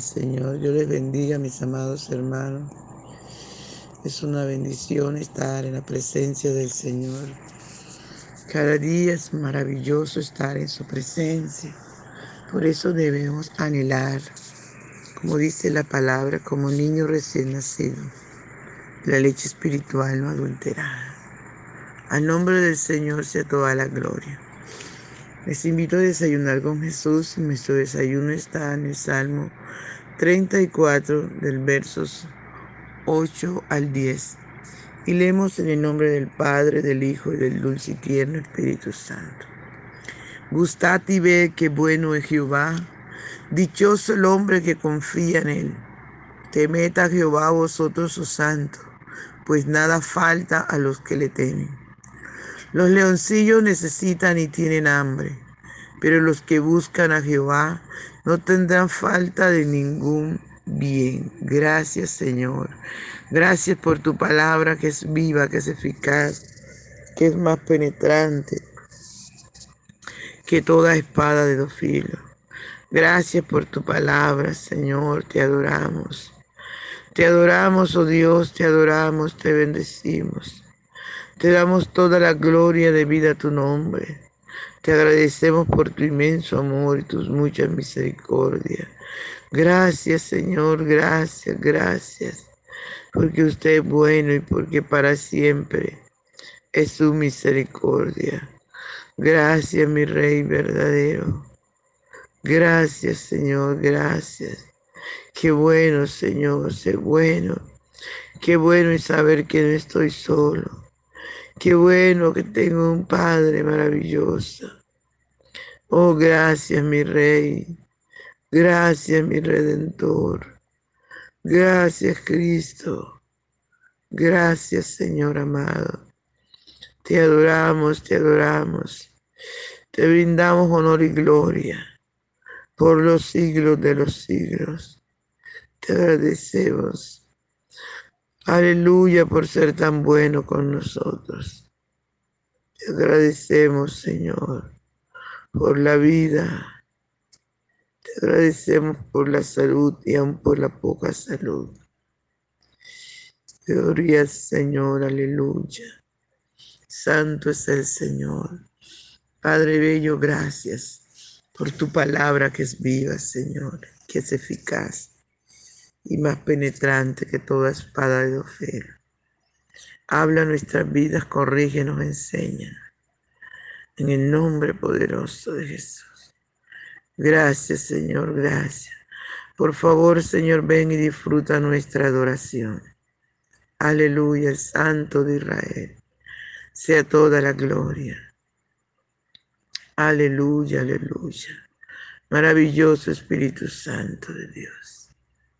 Señor. Yo les bendiga, mis amados hermanos. Es una bendición estar en la presencia del Señor. Cada día es maravilloso estar en su presencia. Por eso debemos anhelar, como dice la palabra, como niño recién nacido, la leche espiritual no adulterada. Al nombre del Señor sea toda la gloria. Les invito a desayunar con Jesús. Nuestro desayuno está en el Salmo 34 del versos 8 al 10. Y leemos en el nombre del Padre, del Hijo y del dulce y tierno Espíritu Santo. Gustad y ve que bueno es Jehová. Dichoso el hombre que confía en él. Temed a Jehová vosotros sus santos, pues nada falta a los que le temen. Los leoncillos necesitan y tienen hambre, pero los que buscan a Jehová no tendrán falta de ningún bien. Gracias Señor. Gracias por tu palabra que es viva, que es eficaz, que es más penetrante que toda espada de dos filos. Gracias por tu palabra, Señor. Te adoramos. Te adoramos, oh Dios, te adoramos, te bendecimos. Te damos toda la gloria de vida a tu nombre. Te agradecemos por tu inmenso amor y tus muchas misericordias. Gracias Señor, gracias, gracias. Porque usted es bueno y porque para siempre es su misericordia. Gracias mi Rey verdadero. Gracias Señor, gracias. Qué bueno Señor, ser bueno. Qué bueno es saber que no estoy solo. Qué bueno que tengo un Padre maravilloso. Oh, gracias mi Rey. Gracias mi Redentor. Gracias Cristo. Gracias Señor amado. Te adoramos, te adoramos. Te brindamos honor y gloria por los siglos de los siglos. Te agradecemos Aleluya por ser tan bueno con nosotros. Te agradecemos, Señor, por la vida. Te agradecemos por la salud y aún por la poca salud. Gloria Señor, aleluya. Santo es el Señor. Padre Bello, gracias por tu palabra que es viva, Señor, que es eficaz y más penetrante que toda espada de dos Habla nuestras vidas, corrige, nos enseña. En el nombre poderoso de Jesús. Gracias, Señor, gracias. Por favor, Señor, ven y disfruta nuestra adoración. Aleluya, el Santo de Israel. Sea toda la gloria. Aleluya, aleluya. Maravilloso Espíritu Santo de Dios.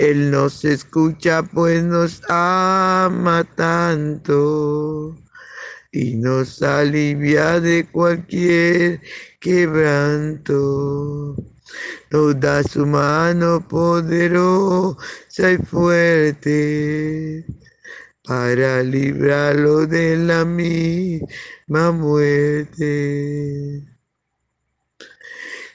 Él nos escucha pues nos ama tanto y nos alivia de cualquier quebranto. Nos da su mano poderosa y fuerte para librarlo de la misma muerte.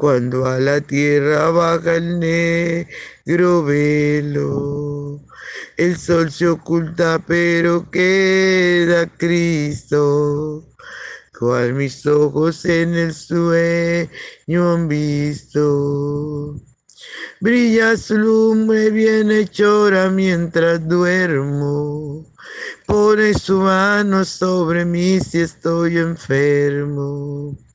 cuando a la tierra baja el negro velo. El sol se oculta, pero queda Cristo, cual mis ojos en el sueño han visto. Brilla su lumbre bienhechora mientras duermo. Pone su mano sobre mí si estoy enfermo.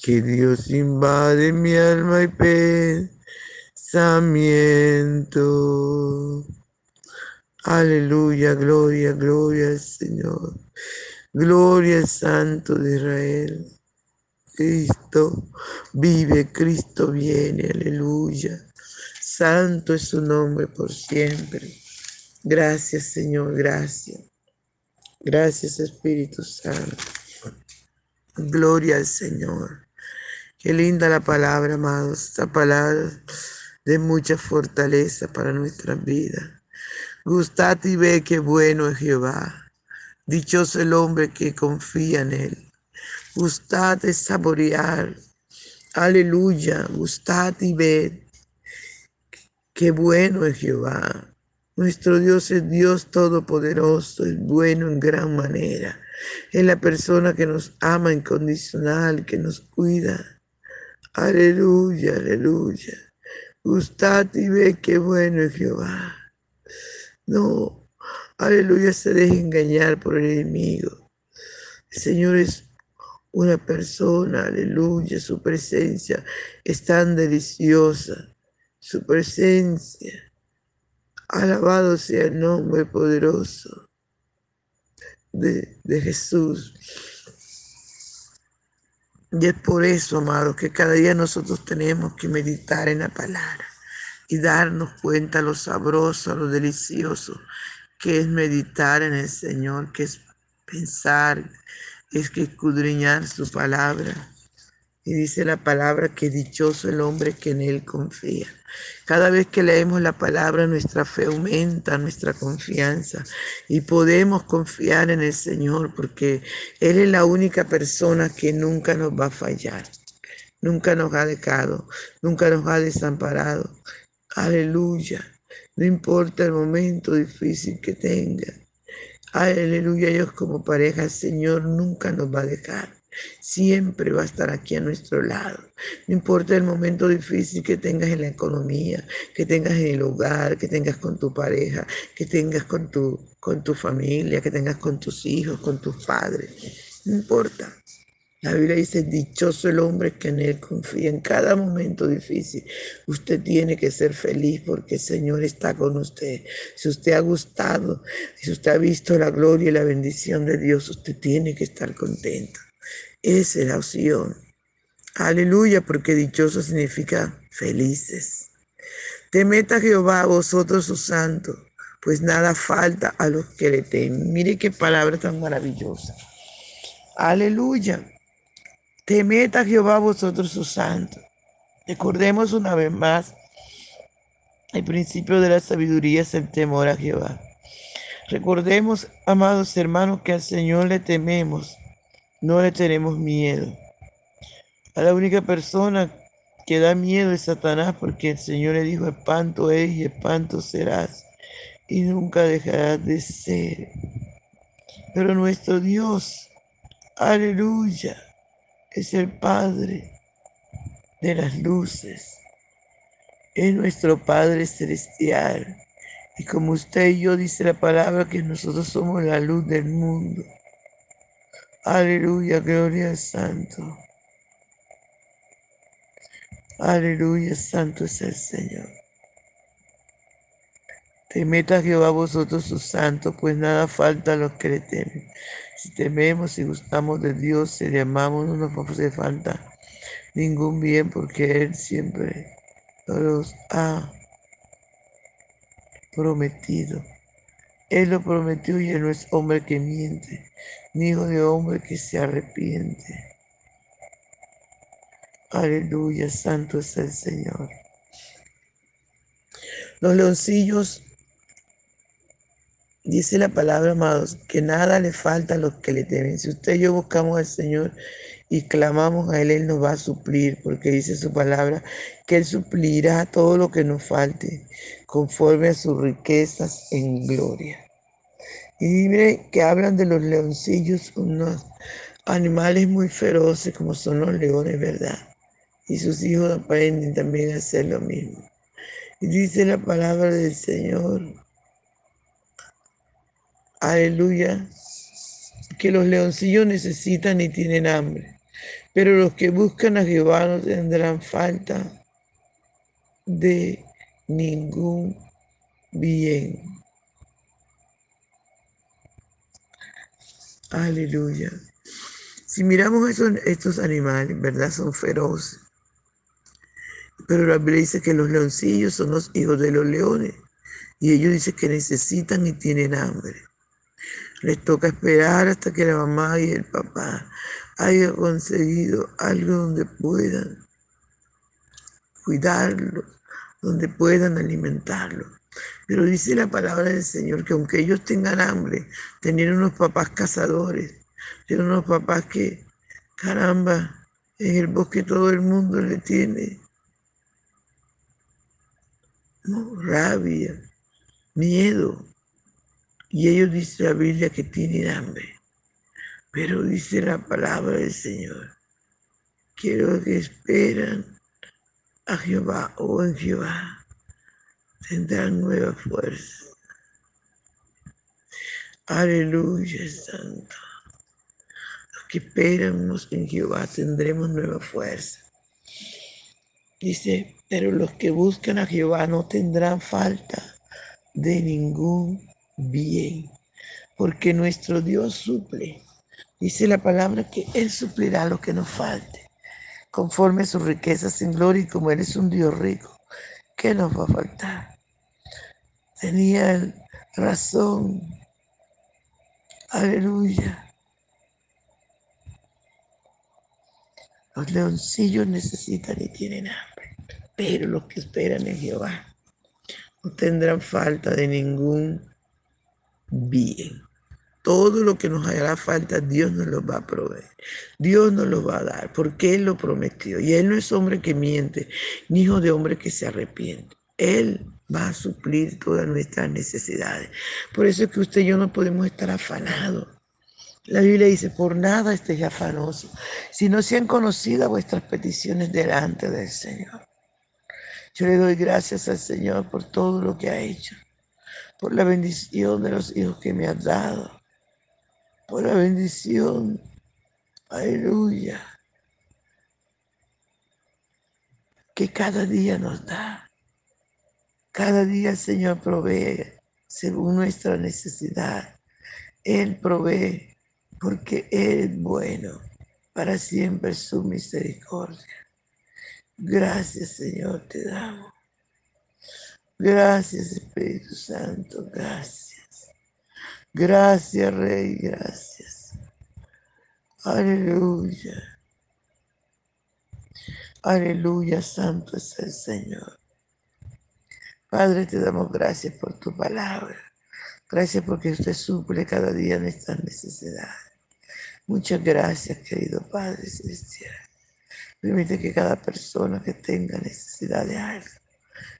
que Dios invade mi alma y pensamiento. Aleluya, gloria, gloria al Señor. Gloria al Santo de Israel. Cristo vive, Cristo viene, aleluya. Santo es su nombre por siempre. Gracias Señor, gracias. Gracias Espíritu Santo. Gloria al Señor. Qué linda la palabra, amados. Esta palabra de mucha fortaleza para nuestra vida. Gustad y ve qué bueno es Jehová. Dichoso el hombre que confía en él. Gustad y saborear. Aleluya. Gustad y ved Qué bueno es Jehová. Nuestro Dios es Dios todopoderoso, es bueno en gran manera. Es la persona que nos ama incondicional, que nos cuida. Aleluya, aleluya. Gustad y ve qué bueno es Jehová. No, aleluya, se deje engañar por el enemigo. El Señor es una persona, aleluya, su presencia es tan deliciosa su presencia. Alabado sea el nombre poderoso de, Jesús. Y es por eso, amados, que cada día nosotros tenemos que meditar en la palabra y darnos cuenta lo sabroso, lo delicioso que es meditar en el Señor, que es pensar, es que escudriñar su palabra. Y dice la palabra que dichoso el hombre que en él confía. Cada vez que leemos la palabra, nuestra fe aumenta, nuestra confianza. Y podemos confiar en el Señor porque Él es la única persona que nunca nos va a fallar. Nunca nos ha dejado, nunca nos ha desamparado. Aleluya. No importa el momento difícil que tenga. Aleluya, Dios como pareja, el Señor nunca nos va a dejar siempre va a estar aquí a nuestro lado. No importa el momento difícil que tengas en la economía, que tengas en el hogar, que tengas con tu pareja, que tengas con tu, con tu familia, que tengas con tus hijos, con tus padres. No importa. La Biblia dice, dichoso el hombre que en él confía en cada momento difícil. Usted tiene que ser feliz porque el Señor está con usted. Si usted ha gustado, si usted ha visto la gloria y la bendición de Dios, usted tiene que estar contento. Es la opción. Aleluya, porque dichoso significa felices. Temed a Jehová, vosotros sus santos, pues nada falta a los que le temen. Mire qué palabra tan maravillosa. Aleluya. Temed a Jehová, vosotros sus santos. Recordemos una vez más, el principio de la sabiduría es el temor a Jehová. Recordemos, amados hermanos, que al Señor le tememos no le tenemos miedo. A la única persona que da miedo es Satanás porque el Señor le dijo, espanto es y espanto serás y nunca dejarás de ser. Pero nuestro Dios, aleluya, es el Padre de las luces. Es nuestro Padre celestial. Y como usted y yo dice la palabra que nosotros somos la luz del mundo. Aleluya, gloria al Santo. Aleluya, Santo es el Señor. Temed a Jehová vosotros sus santos, pues nada falta a los que le temen. Si tememos y gustamos de Dios, si le amamos, no nos hace falta ningún bien, porque Él siempre nos ha prometido. Él lo prometió y Él no es hombre que miente hijo de hombre que se arrepiente. Aleluya, santo es el Señor. Los leoncillos Dice la palabra, amados, que nada le falta a los que le temen. Si usted y yo buscamos al Señor y clamamos a Él, Él nos va a suplir, porque dice su palabra que Él suplirá todo lo que nos falte, conforme a sus riquezas en gloria. Mire que hablan de los leoncillos, unos animales muy feroces como son los leones, ¿verdad? Y sus hijos aprenden también a hacer lo mismo. Y dice la palabra del Señor aleluya, que los leoncillos necesitan y tienen hambre, pero los que buscan a Jehová no tendrán falta de ningún bien. Aleluya. Si miramos estos animales, ¿verdad? Son feroces. Pero la Biblia dice que los leoncillos son los hijos de los leones. Y ellos dicen que necesitan y tienen hambre. Les toca esperar hasta que la mamá y el papá hayan conseguido algo donde puedan cuidarlo, donde puedan alimentarlo. Pero dice la palabra del Señor que aunque ellos tengan hambre, tenían unos papás cazadores, tienen unos papás que, caramba, en el bosque todo el mundo le tiene rabia, miedo, y ellos dice la Biblia que tienen hambre. Pero dice la palabra del Señor que los que esperan a Jehová o en Jehová tendrán nueva fuerza. Aleluya, Santo. Los que esperan en Jehová tendremos nueva fuerza. Dice, pero los que buscan a Jehová no tendrán falta de ningún bien, porque nuestro Dios suple. Dice la palabra que Él suplirá lo que nos falte, conforme a sus riquezas en gloria, y como Él es un Dios rico, ¿qué nos va a faltar? Tenía razón. Aleluya. Los leoncillos necesitan y tienen hambre, pero los que esperan en Jehová no tendrán falta de ningún bien. Todo lo que nos hará falta, Dios nos lo va a proveer. Dios nos lo va a dar, porque Él lo prometió. Y Él no es hombre que miente, ni hijo de hombre que se arrepiente. Él va a suplir todas nuestras necesidades. Por eso es que usted y yo no podemos estar afanados. La Biblia dice, por nada estéis afanosos, si no sean conocidas vuestras peticiones delante del Señor. Yo le doy gracias al Señor por todo lo que ha hecho por la bendición de los hijos que me has dado, por la bendición, aleluya, que cada día nos da. Cada día el Señor provee según nuestra necesidad. Él provee porque Él es bueno, para siempre su misericordia. Gracias Señor te damos. Gracias Espíritu Santo, gracias. Gracias Rey, gracias. Aleluya. Aleluya, santo es el Señor. Padre, te damos gracias por tu palabra. Gracias porque usted suple cada día nuestras necesidades. Muchas gracias, querido Padre Celestial. Permite que cada persona que tenga necesidad de algo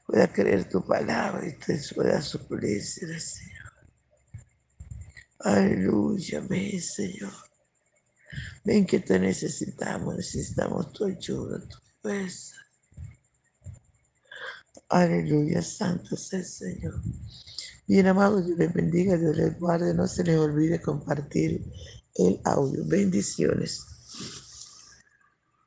pueda creer tu palabra y te pueda suplirse, Señor. Aleluya, ven, Señor. Ven que te necesitamos, necesitamos tu ayuda, tu fuerza. Aleluya, santo es el Señor. Bien, amado, Dios les bendiga, Dios les guarde. No se les olvide compartir el audio. Bendiciones.